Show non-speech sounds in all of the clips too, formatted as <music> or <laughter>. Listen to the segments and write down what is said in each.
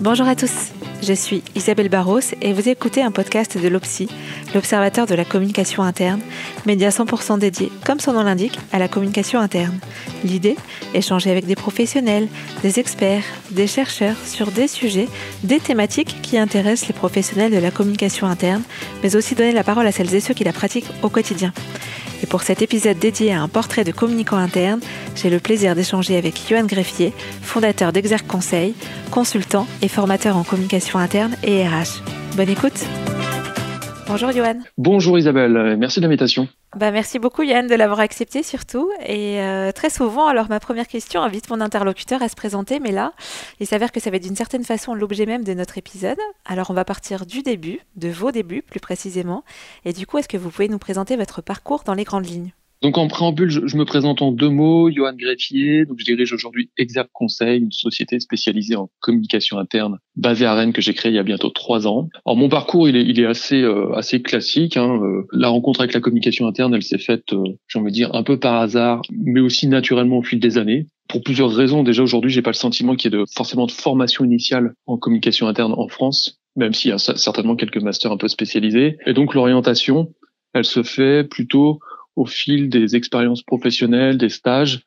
Bonjour à tous, je suis Isabelle Barros et vous écoutez un podcast de l'OPSI, l'Observateur de la communication interne, média 100% dédié, comme son nom l'indique, à la communication interne. L'idée Échanger avec des professionnels, des experts, des chercheurs sur des sujets, des thématiques qui intéressent les professionnels de la communication interne, mais aussi donner la parole à celles et ceux qui la pratiquent au quotidien. Et pour cet épisode dédié à un portrait de communicant interne, j'ai le plaisir d'échanger avec Johan Greffier, fondateur d'Exerc Conseil, consultant et formateur en communication interne et RH. Bonne écoute Bonjour Johan. Bonjour Isabelle, merci de l'invitation. Bah, merci beaucoup Yann de l'avoir accepté surtout. Et euh, très souvent, alors ma première question invite mon interlocuteur à se présenter, mais là, il s'avère que ça va être d'une certaine façon l'objet même de notre épisode. Alors on va partir du début, de vos débuts plus précisément. Et du coup, est-ce que vous pouvez nous présenter votre parcours dans les grandes lignes? Donc en préambule, je, me présente en deux mots, Johan Greffier. Donc je dirige aujourd'hui Exerc Conseil, une société spécialisée en communication interne basée à Rennes que j'ai créée il y a bientôt trois ans. Alors mon parcours, il est, il est assez euh, assez classique. Hein. Euh, la rencontre avec la communication interne, elle s'est faite, euh, j'ai envie de dire, un peu par hasard, mais aussi naturellement au fil des années. Pour plusieurs raisons. Déjà aujourd'hui, j'ai pas le sentiment qu'il y ait de, forcément de formation initiale en communication interne en France, même s'il y a certainement quelques masters un peu spécialisés. Et donc l'orientation, elle se fait plutôt au fil des expériences professionnelles, des stages,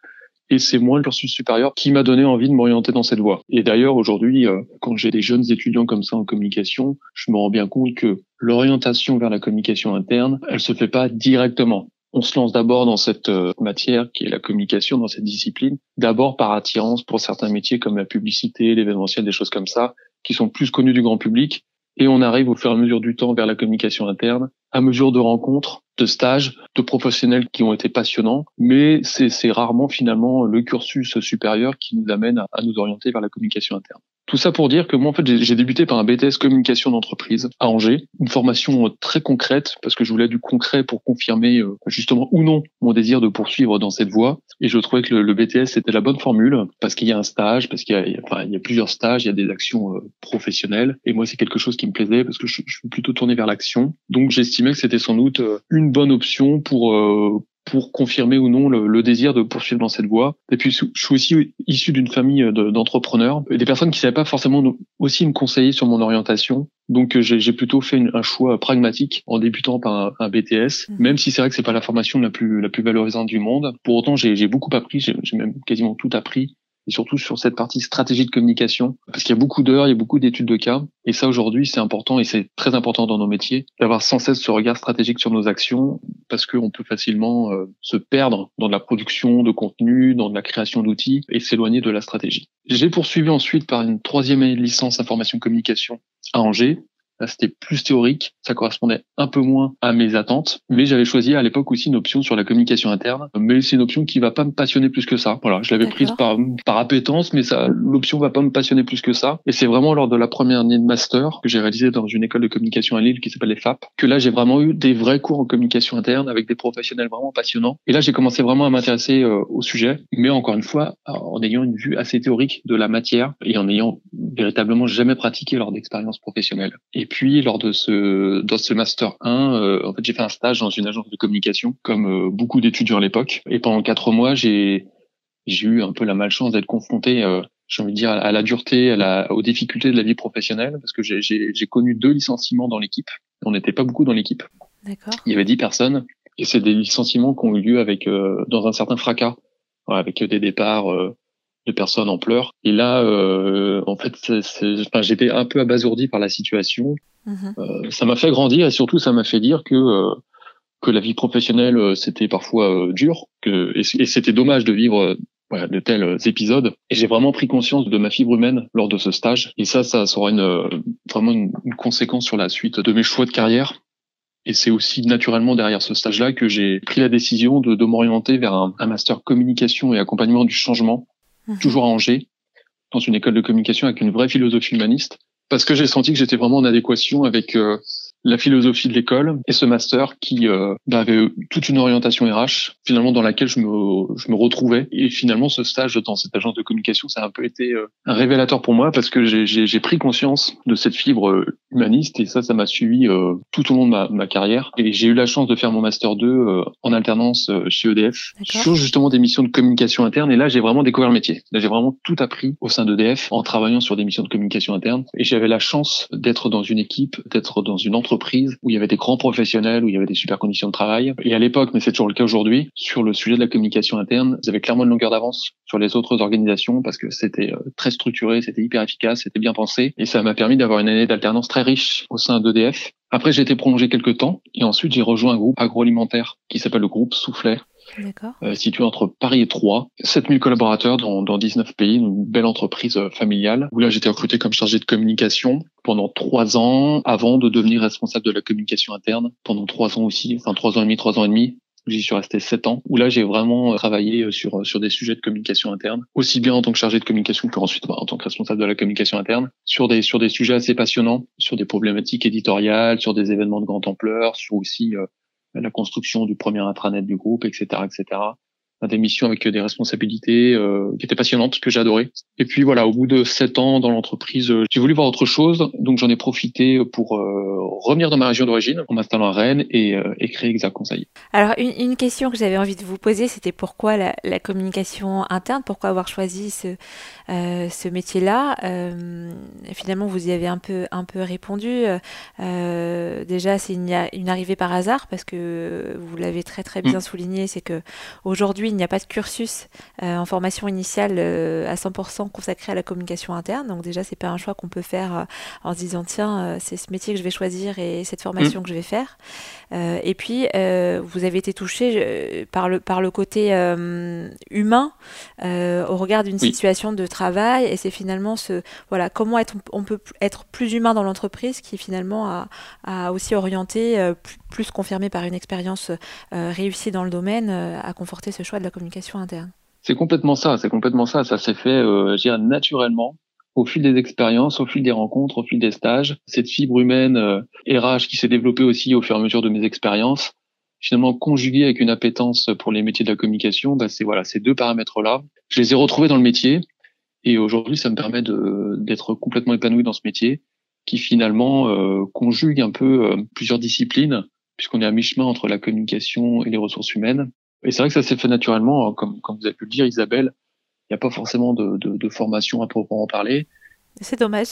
et c'est moins le cursus supérieur qui m'a donné envie de m'orienter dans cette voie. Et d'ailleurs, aujourd'hui, euh, quand j'ai des jeunes étudiants comme ça en communication, je me rends bien compte que l'orientation vers la communication interne, elle se fait pas directement. On se lance d'abord dans cette euh, matière qui est la communication, dans cette discipline, d'abord par attirance pour certains métiers comme la publicité, l'événementiel, des choses comme ça, qui sont plus connus du grand public. Et on arrive au fur et à mesure du temps vers la communication interne, à mesure de rencontres, de stages, de professionnels qui ont été passionnants, mais c'est rarement finalement le cursus supérieur qui nous amène à, nous orienter vers la communication interne. Tout ça pour dire que moi, en fait, j'ai débuté par un BTS communication d'entreprise à Angers, une formation très concrète parce que je voulais du concret pour confirmer euh, justement ou non mon désir de poursuivre dans cette voie. Et je trouvais que le, BTS c'était la bonne formule parce qu'il y a un stage, parce qu'il y, a, enfin, y a plusieurs stages, il y a des actions euh, professionnelles. Et moi, c'est quelque chose qui me plaisait parce que je, suis plutôt tourné vers l'action. Donc, j'estimais que c'était sans doute euh, une bonne option pour pour confirmer ou non le, désir de poursuivre dans cette voie. Et puis, je suis aussi issu d'une famille d'entrepreneurs, et des personnes qui savaient pas forcément aussi me conseiller sur mon orientation. Donc, j'ai plutôt fait un choix pragmatique en débutant par un, BTS, mmh. même si c'est vrai que c'est pas la formation la plus la plus valorisante du monde. Pour autant, j'ai beaucoup appris, j'ai même quasiment tout appris et surtout sur cette partie stratégie de communication, parce qu'il y a beaucoup d'heures, il y a beaucoup d'études de cas, et ça aujourd'hui c'est important et c'est très important dans nos métiers d'avoir sans cesse ce regard stratégique sur nos actions, parce qu'on peut facilement euh, se perdre dans de la production de contenu, dans de la création d'outils et s'éloigner de la stratégie. J'ai poursuivi ensuite par une troisième licence information communication à Angers, c'était plus théorique, ça correspondait un peu moins à mes attentes, mais j'avais choisi à l'époque aussi une option sur la communication interne, mais c'est une option qui va pas me passionner plus que ça. Voilà, je l'avais prise par par appétence, mais ça l'option va pas me passionner plus que ça. Et c'est vraiment lors de la première année de master que j'ai réalisé dans une école de communication à Lille qui s'appelle les FAP, que là j'ai vraiment eu des vrais cours en communication interne avec des professionnels vraiment passionnants. Et là j'ai commencé vraiment à m'intéresser euh, au sujet, mais encore une fois en ayant une vue assez théorique de la matière et en ayant véritablement jamais pratiqué lors d'expériences professionnelles. Et puis lors de ce dans ce master 1, euh, en fait j'ai fait un stage dans une agence de communication comme euh, beaucoup d'étudiants à l'époque. Et pendant quatre mois j'ai j'ai eu un peu la malchance d'être confronté, euh, j'ai envie de dire, à la dureté, à la, aux difficultés de la vie professionnelle, parce que j'ai connu deux licenciements dans l'équipe. On n'était pas beaucoup dans l'équipe. D'accord. Il y avait dix personnes, et c'est des licenciements qui ont eu lieu avec dans un certain fracas, avec des départs de personnes en pleurs. Et là, euh, en fait, enfin, j'étais un peu abasourdi par la situation. Mhm. Euh, ça m'a fait grandir et surtout, ça m'a fait dire que euh, que la vie professionnelle euh, c'était parfois dur, que et, c'était dommage de vivre voilà, de tels épisodes. Et j'ai vraiment pris conscience de ma fibre humaine lors de ce stage. Et ça, ça sera une, vraiment une, conséquence sur la suite de mes choix de carrière. Et c'est aussi naturellement derrière ce stage-là que j'ai pris la décision de, de m'orienter vers un, un, master communication et accompagnement du changement Mhm. toujours à Angers, dans une école de communication avec une vraie philosophie humaniste, parce que j'ai senti que j'étais vraiment en adéquation avec euh, la philosophie de l'école et ce master qui euh, bah, avait toute une orientation RH finalement dans laquelle je me, je me retrouvais. Et finalement ce stage dans cette agence de communication ça a un peu été euh, un révélateur pour moi parce que j'ai pris conscience de cette fibre euh, humaniste et ça ça m'a suivi euh, tout au long de ma, ma carrière. Et j'ai eu la chance de faire mon master 2 en alternance chez EDF sur justement des missions de communication interne. Et là j'ai vraiment découvert le métier. Là j'ai vraiment tout appris au sein d'EDF en travaillant sur des missions de communication interne. Et j'avais la chance d'être dans une équipe d'être dans une entreprise où il y avait des grands professionnels, où il y avait des super conditions de travail. Et à l'époque, mais c'est toujours le cas aujourd'hui, sur le sujet de la communication interne, ils avaient clairement une longueur d'avance sur les autres organisations parce que c'était euh, très structuré, c'était hyper efficace, c'était bien pensé. Et ça m'a permis d'avoir une année d'alternance très riche au sein d'EDF. Après, j'ai été prolongé quelques temps et ensuite j'ai rejoint un groupe agroalimentaire qui s'appelle le groupe Soufflet, euh, situé entre Paris et Troyes. 7000 collaborateurs dans, dans 19 pays, une belle entreprise euh, familiale, où là j'étais recruté comme chargé de communication pendant trois ans, avant de devenir responsable de la communication interne, pendant trois ans aussi, enfin trois ans et demi, trois ans et demi, J'y suis resté sept ans, où là j'ai vraiment euh, travaillé sur sur des sujets de communication interne, aussi bien en tant que chargé de communication que ensuite bah, en tant que responsable de la communication interne, sur des sur des sujets assez passionnants, sur des problématiques éditoriales, sur des événements de grande ampleur, sur aussi la construction du premier intranet du groupe, etc., etc des missions avec des responsabilités euh, qui étaient passionnantes, que j'adorais. Et puis voilà, au bout de sept ans dans l'entreprise, euh, j'ai voulu voir autre chose, donc j'en ai profité pour euh, revenir dans ma région d'origine, en m'installant à Rennes et, et créer Exact Conseil. Alors une, une question que j'avais envie de vous poser, c'était pourquoi la, la, communication interne, pourquoi avoir choisi ce, ce métier-là? Finalement, vous y avez un peu un peu répondu. déjà, c'est une, une arrivée par hasard parce que vous l'avez très très bien mm. souligné, c'est que aujourd'hui il n'y a pas de cursus euh, en formation initiale euh, à 100% consacré à la communication interne. Donc déjà, c'est pas un choix qu'on peut faire euh, en se disant tiens, c'est ce métier que je vais choisir et cette formation mm. que je vais faire. et puis, vous avez été touché par le par le côté humain au regard d'une situation de travail. Et c'est finalement ce voilà comment être, on peut être plus humain dans l'entreprise qui finalement a, a aussi orienté plus, plus confirmé par une expérience réussie dans le domaine à conforter ce choix de la communication interne C'est complètement ça, c'est complètement ça. Ça s'est fait, euh, je naturellement au fil des expériences, au fil des rencontres, au fil des stages. Cette fibre humaine euh, RH qui s'est développée aussi au fur et à mesure de mes expériences, finalement conjuguée avec une appétence pour les métiers de la communication, bah, c'est voilà ces deux paramètres-là. Je les ai retrouvés dans le métier et aujourd'hui, ça me permet d'être complètement épanoui dans ce métier qui finalement euh, conjugue un peu euh, plusieurs disciplines puisqu'on est à mi-chemin entre la communication et les ressources humaines. Et c'est vrai que ça s'est fait naturellement, hein, comme, comme vous avez pu le dire, Isabelle. Il n'y a pas forcément de, de, de, formation à proprement parler. C'est dommage.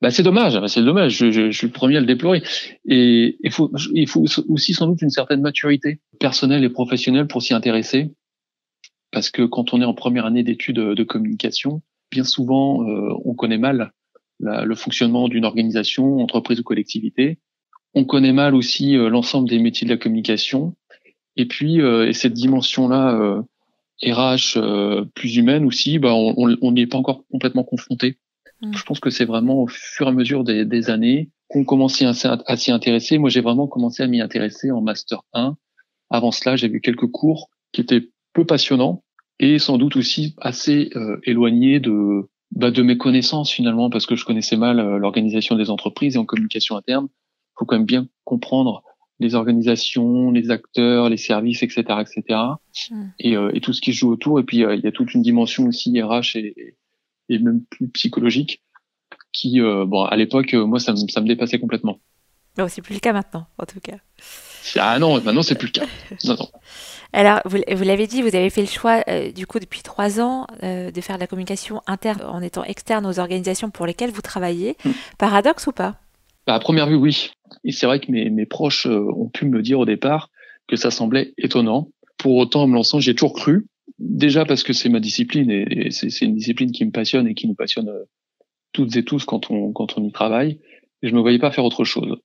Bah, c'est dommage, c'est dommage. Je, je, je, suis le premier à le déplorer. Et il faut, il faut aussi sans doute une certaine maturité personnelle et professionnelle pour s'y intéresser, parce que quand on est en première année d'études de communication, bien souvent, euh, on connaît mal la, le fonctionnement d'une organisation, entreprise ou collectivité. On connaît mal aussi euh, l'ensemble des métiers de la communication et puis, euh, et cette dimension-là, RH euh, plus humaine aussi, bah, on n'y est pas encore complètement confronté. Mm. Je pense que c'est vraiment au fur et à mesure des, des années qu'on commence à, à s'y intéresser. Moi, j'ai vraiment commencé à m'y intéresser en master 1. Avant cela, j'ai vu quelques cours qui étaient peu passionnants et sans doute aussi assez euh, éloignés de bah, de mes connaissances finalement parce que je connaissais mal l'organisation des entreprises et en communication interne. Il faut quand même bien comprendre les organisations, les acteurs, les services, etc., etc. Et, euh, et, tout ce qui se joue autour. Et puis euh, il y a toute une dimension aussi RH et, et même plus psychologique qui, euh, bon, à l'époque, moi, ça me, ça me dépassait complètement. Bon, c'est plus le cas maintenant, en tout cas. Ah non, maintenant c'est plus le cas. <laughs> Non, non. Alors, vous, vous l'avez dit, vous avez fait le choix, du coup, depuis trois ans, de faire de la communication interne en étant externe aux organisations pour lesquelles vous travaillez. Hmm. Paradoxe ou pas? Bah, À première vue, oui. Et c'est vrai que mes, mes proches euh, ont pu me dire au départ que ça semblait étonnant. Pour autant, en me lançant, j'ai toujours cru. Déjà parce que c'est ma discipline et, c'est une discipline qui me passionne et qui nous passionne euh, toutes et tous quand on, quand on y travaille. Je me voyais pas faire autre chose.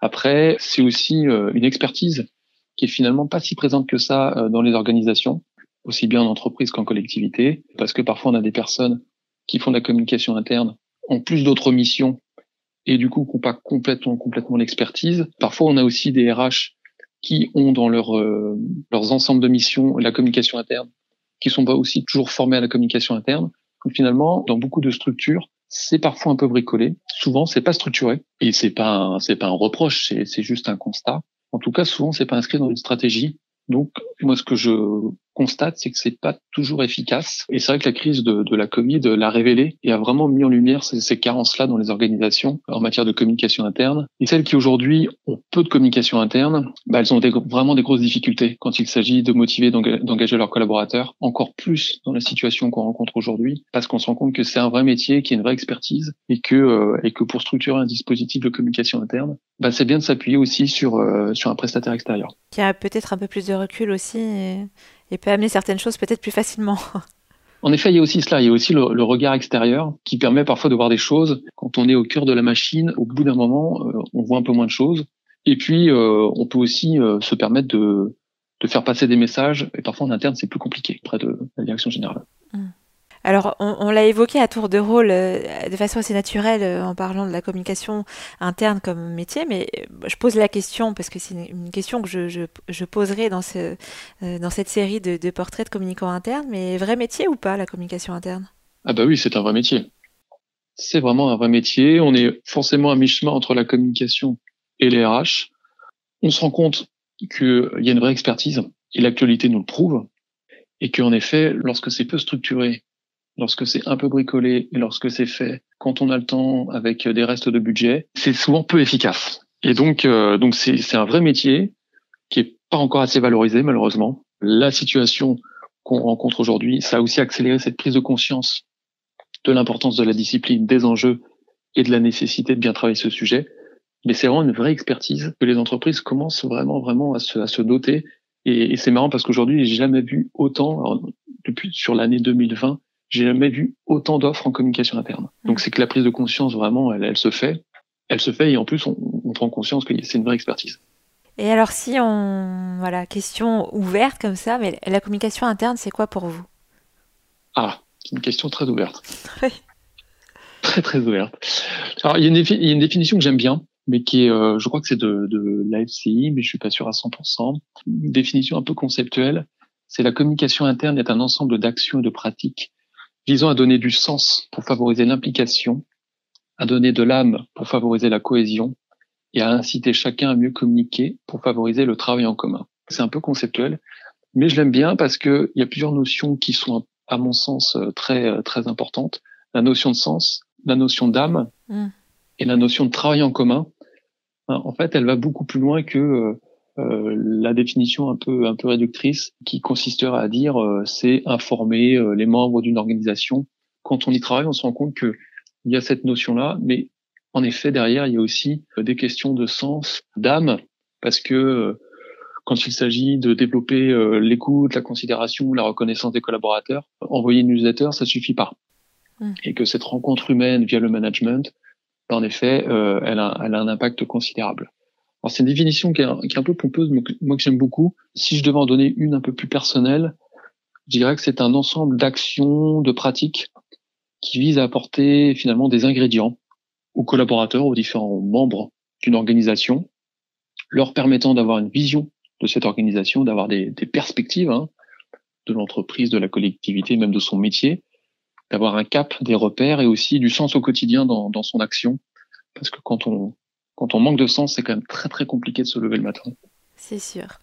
Après, c'est aussi euh, une expertise qui est finalement pas si présente que ça dans les organisations, aussi bien en entreprise qu'en collectivité, parce que parfois on a des personnes qui font de la communication interne en plus d'autres missions et du coup qui n'ont pas complètement complètement l'expertise. Parfois, on a aussi des RH qui ont dans leur, euh, leurs ensembles de missions la communication interne, qui sont pas aussi toujours formés à la communication interne. Donc finalement, dans beaucoup de structures, c'est parfois un peu bricolé. Souvent, c'est pas structuré et c'est pas c'est pas un reproche, c'est juste un constat. En tout cas, souvent, c'est pas inscrit dans une stratégie. Donc, moi, ce que je constate, c'est que c'est pas toujours efficace. Et c'est vrai que la crise de, de la Covid l'a révélé et a vraiment mis en lumière ces, ces carences-là dans les organisations en matière de communication interne. Et celles qui aujourd'hui ont peu de communication interne, bah, elles ont vraiment des grosses difficultés quand il s'agit de motiver, d'engager leurs collaborateurs, encore plus dans la situation qu'on rencontre aujourd'hui, parce qu'on se rend compte que c'est un vrai métier, qui est une vraie expertise, et que euh, et que pour structurer un dispositif de communication interne, bah, c'est bien de s'appuyer aussi sur euh, sur un prestataire extérieur. Qui a peut-être un peu plus de recul aussi. Et peut amener certaines choses peut-être plus facilement. <laughs> En effet, il y a aussi cela, il y a aussi le, regard extérieur qui permet parfois de voir des choses. Quand on est au cœur de la machine, au bout d'un moment, euh, on voit un peu moins de choses. Et puis, euh, on peut aussi euh, se permettre de, de faire passer des messages. Et parfois, en interne, c'est plus compliqué près de la direction générale. Mmh. Alors, on, l'a évoqué à tour de rôle euh, de façon assez naturelle euh, en parlant de la communication interne comme métier, mais euh, je pose la question parce que c'est une, question que je, poserai dans, ce, dans cette série de, portraits de communicants internes, mais vrai métier ou pas la communication interne? Ah bah oui, c'est un vrai métier. C'est vraiment un vrai métier. On est forcément à mi-chemin entre la communication et les RH. On se rend compte qu'il y a une vraie expertise, et l'actualité nous le prouve, et qu'en effet, lorsque c'est peu structuré lorsque c'est un peu bricolé et lorsque c'est fait quand on a le temps avec des restes de budget, c'est souvent peu efficace. Et donc, euh, donc c'est, c'est un vrai métier qui est pas encore assez valorisé malheureusement. La situation qu'on rencontre aujourd'hui, ça a aussi accéléré cette prise de conscience de l'importance de la discipline, des enjeux et de la nécessité de bien travailler ce sujet. Mais c'est vraiment une vraie expertise que les entreprises commencent vraiment, vraiment à se, à se doter. Et, c'est marrant parce qu'aujourd'hui, j'ai jamais vu autant, depuis sur l'année 2020, j'ai jamais vu autant d'offres en communication interne. Donc mm. c'est que la prise de conscience vraiment, elle, elle se fait, elle se fait et en plus on, on prend conscience que c'est une vraie expertise. Et alors si on voilà question ouverte comme ça, mais la communication interne c'est quoi pour vous? Ah, c'est une question très ouverte. <laughs> Oui. Très très ouverte. Alors il y a une, il y a une définition que j'aime bien, mais qui est, euh, je crois que c'est de, de l'AFCI, mais je suis pas sûr à 100%. Une définition un peu conceptuelle, c'est la communication interne est un ensemble d'actions et de pratiques visant à donner du sens pour favoriser l'implication, à donner de l'âme pour favoriser la cohésion et à inciter chacun à mieux communiquer pour favoriser le travail en commun. C'est un peu conceptuel, mais je l'aime bien parce que il y a plusieurs notions qui sont, à mon sens, très très importantes. La notion de sens, la notion d'âme mmh. et la notion de travail en commun. En fait, elle va beaucoup plus loin que euh, euh, la définition un peu un peu réductrice qui consisterait à dire euh, c'est informer euh, les membres d'une organisation. Quand on y travaille, on se rend compte que il y a cette notion-là, mais en effet derrière il y a aussi des questions de sens, d'âme, parce que quand il s'agit de développer l'écoute, la considération, la reconnaissance des collaborateurs, envoyer une newsletter, ça suffit pas. Mmh. Et que cette rencontre humaine via le management, en effet, elle, a, elle a un impact considérable. Alors c'est une définition qui est, un, peu pompeuse, mais moi que j'aime beaucoup. Si je devais en donner une un peu plus personnelle, je dirais que c'est un ensemble d'actions, de pratiques qui visent à apporter finalement des ingrédients aux collaborateurs, aux différents membres d'une organisation, leur permettant d'avoir une vision de cette organisation, d'avoir des, perspectives hein, de l'entreprise, de la collectivité, même de son métier, d'avoir un cap, des repères et aussi du sens au quotidien dans, dans son action. Parce que quand on, quand on manque de sens, c'est quand même très très compliqué de se lever le matin. C'est sûr.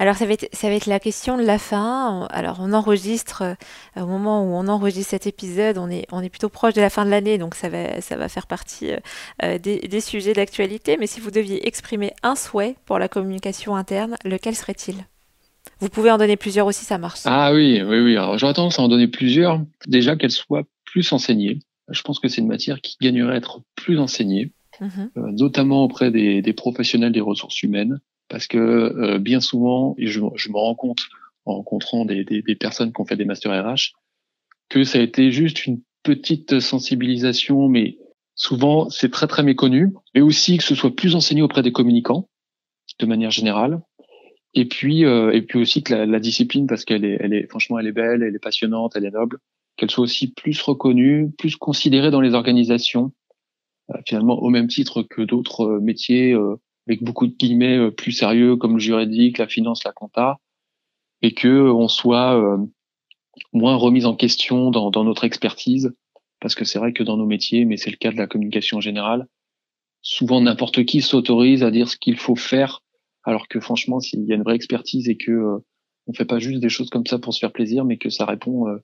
Alors ça va, être, ça va être la question de la fin. Alors on enregistre, euh, au moment où on enregistre cet épisode, on est, on est plutôt proche de la fin de l'année, donc ça va, ça va faire partie euh, euh, des, des, sujets d'actualité. Mais si vous deviez exprimer un souhait pour la communication interne, lequel serait-il? Vous pouvez en donner plusieurs aussi, ça marche. Ah oui, oui, oui. Alors j'aurais tendance à en donner plusieurs. Déjà qu'elle soit plus enseignée. Je pense que c'est une matière qui gagnerait à être plus enseignée. Mhm. Euh, notamment auprès des, des, professionnels des ressources humaines, parce que euh, bien souvent, et je, je, me rends compte en rencontrant des, des, des, personnes qui ont fait des masters RH, que ça a été juste une petite sensibilisation, mais souvent c'est très très méconnu, mais aussi que ce soit plus enseigné auprès des communicants, de manière générale, et puis euh, et puis aussi que la, la discipline, parce qu'elle est, elle est franchement elle est belle, elle est passionnante, elle est noble, qu'elle soit aussi plus reconnue, plus considérée dans les organisations, finalement au même titre que d'autres euh, métiers euh, avec beaucoup de guillemets plus sérieux comme le juridique, la finance, la compta, et que on soit moins remis en question dans, dans notre expertise parce que c'est vrai que dans nos métiers, mais c'est le cas de la communication générale, souvent n'importe qui s'autorise à dire ce qu'il faut faire, alors que franchement, s'il y a une vraie expertise et que euh, on fait pas juste des choses comme ça pour se faire plaisir, mais que ça répond euh,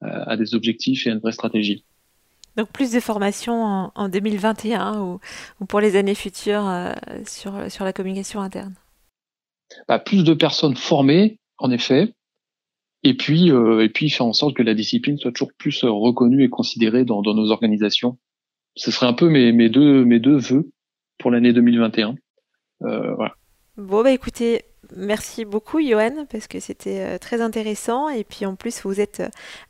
à des objectifs et à une vraie stratégie. Donc plus de formation en, 2021 ou, pour les années futures euh, sur, sur la communication interne bah, Plus de personnes formées, en effet, et puis, euh, et puis faire en sorte que la discipline soit toujours plus reconnue et considérée dans, dans nos organisations. Ce serait un peu mes, mes, deux, mes deux vœux pour l'année 2021. Euh, voilà. Bon, bah écoutez, merci beaucoup Johan, parce que c'était euh, très intéressant. Et puis en plus, vous êtes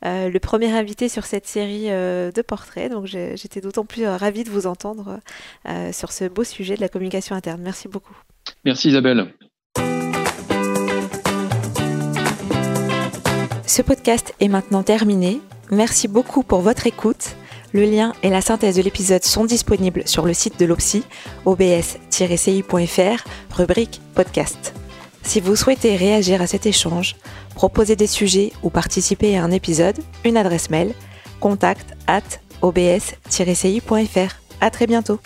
euh, le premier invité sur cette série euh, de portraits. Donc j'étais d'autant plus ravie de vous entendre sur ce beau sujet de la communication interne. Merci beaucoup. Merci Isabelle. Ce podcast est maintenant terminé. Merci beaucoup pour votre écoute. Le lien et la synthèse de l'épisode sont disponibles sur le site de l'OPSI, obs-ci.fr, rubrique podcast. Si vous souhaitez réagir à cet échange, proposer des sujets ou participer à un épisode, une adresse mail contact at obs-ci.fr. À très bientôt.